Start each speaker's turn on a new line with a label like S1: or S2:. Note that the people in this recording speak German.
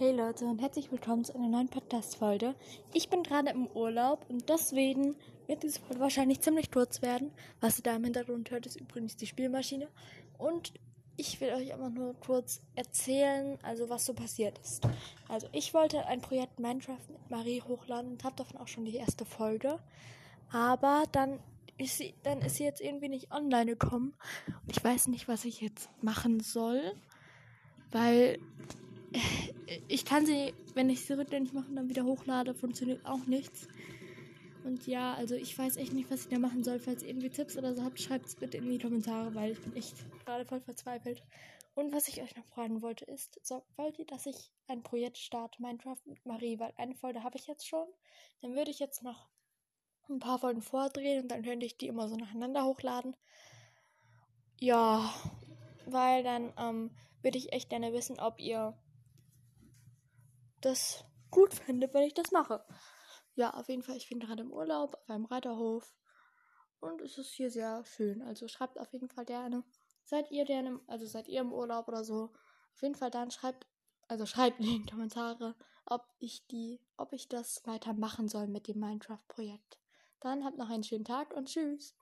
S1: Hey Leute und herzlich willkommen zu einer neuen Podcast-Folge. Ich bin gerade im Urlaub und deswegen wird diese Folge wahrscheinlich ziemlich kurz werden. Was ihr da im Hintergrund hört, ist übrigens die Spielmaschine. Und ich will euch einfach nur kurz erzählen, also was so passiert ist. Also ich wollte ein Projekt Minecraft mit Marie hochladen und habe davon auch schon die erste Folge. Aber dann ist sie, dann ist sie jetzt irgendwie nicht online gekommen. Und ich weiß nicht, was ich jetzt machen soll. Weil ich kann sie, wenn ich sie rückgängig mache und dann wieder hochlade, funktioniert auch nichts. Und ja, also ich weiß echt nicht, was ich da machen soll. Falls ihr irgendwie Tipps oder so habt, schreibt es bitte in die Kommentare, weil ich bin echt gerade voll verzweifelt. Und was ich euch noch fragen wollte ist, so, wollt ihr, dass ich ein Projekt starte, Minecraft mit Marie? Weil eine Folge habe ich jetzt schon. Dann würde ich jetzt noch ein paar Folgen vordrehen und dann könnte ich die immer so nacheinander hochladen. Ja, weil dann ähm, würde ich echt gerne wissen, ob ihr das gut finde, wenn ich das mache. Ja, auf jeden Fall, ich bin gerade im Urlaub auf einem Reiterhof und es ist hier sehr schön. Also schreibt auf jeden Fall gerne. Seid ihr gerne, also seid ihr im Urlaub oder so? Auf jeden Fall dann schreibt, also schreibt in die Kommentare, ob ich die, ob ich das weitermachen soll mit dem Minecraft-Projekt. Dann habt noch einen schönen Tag und tschüss.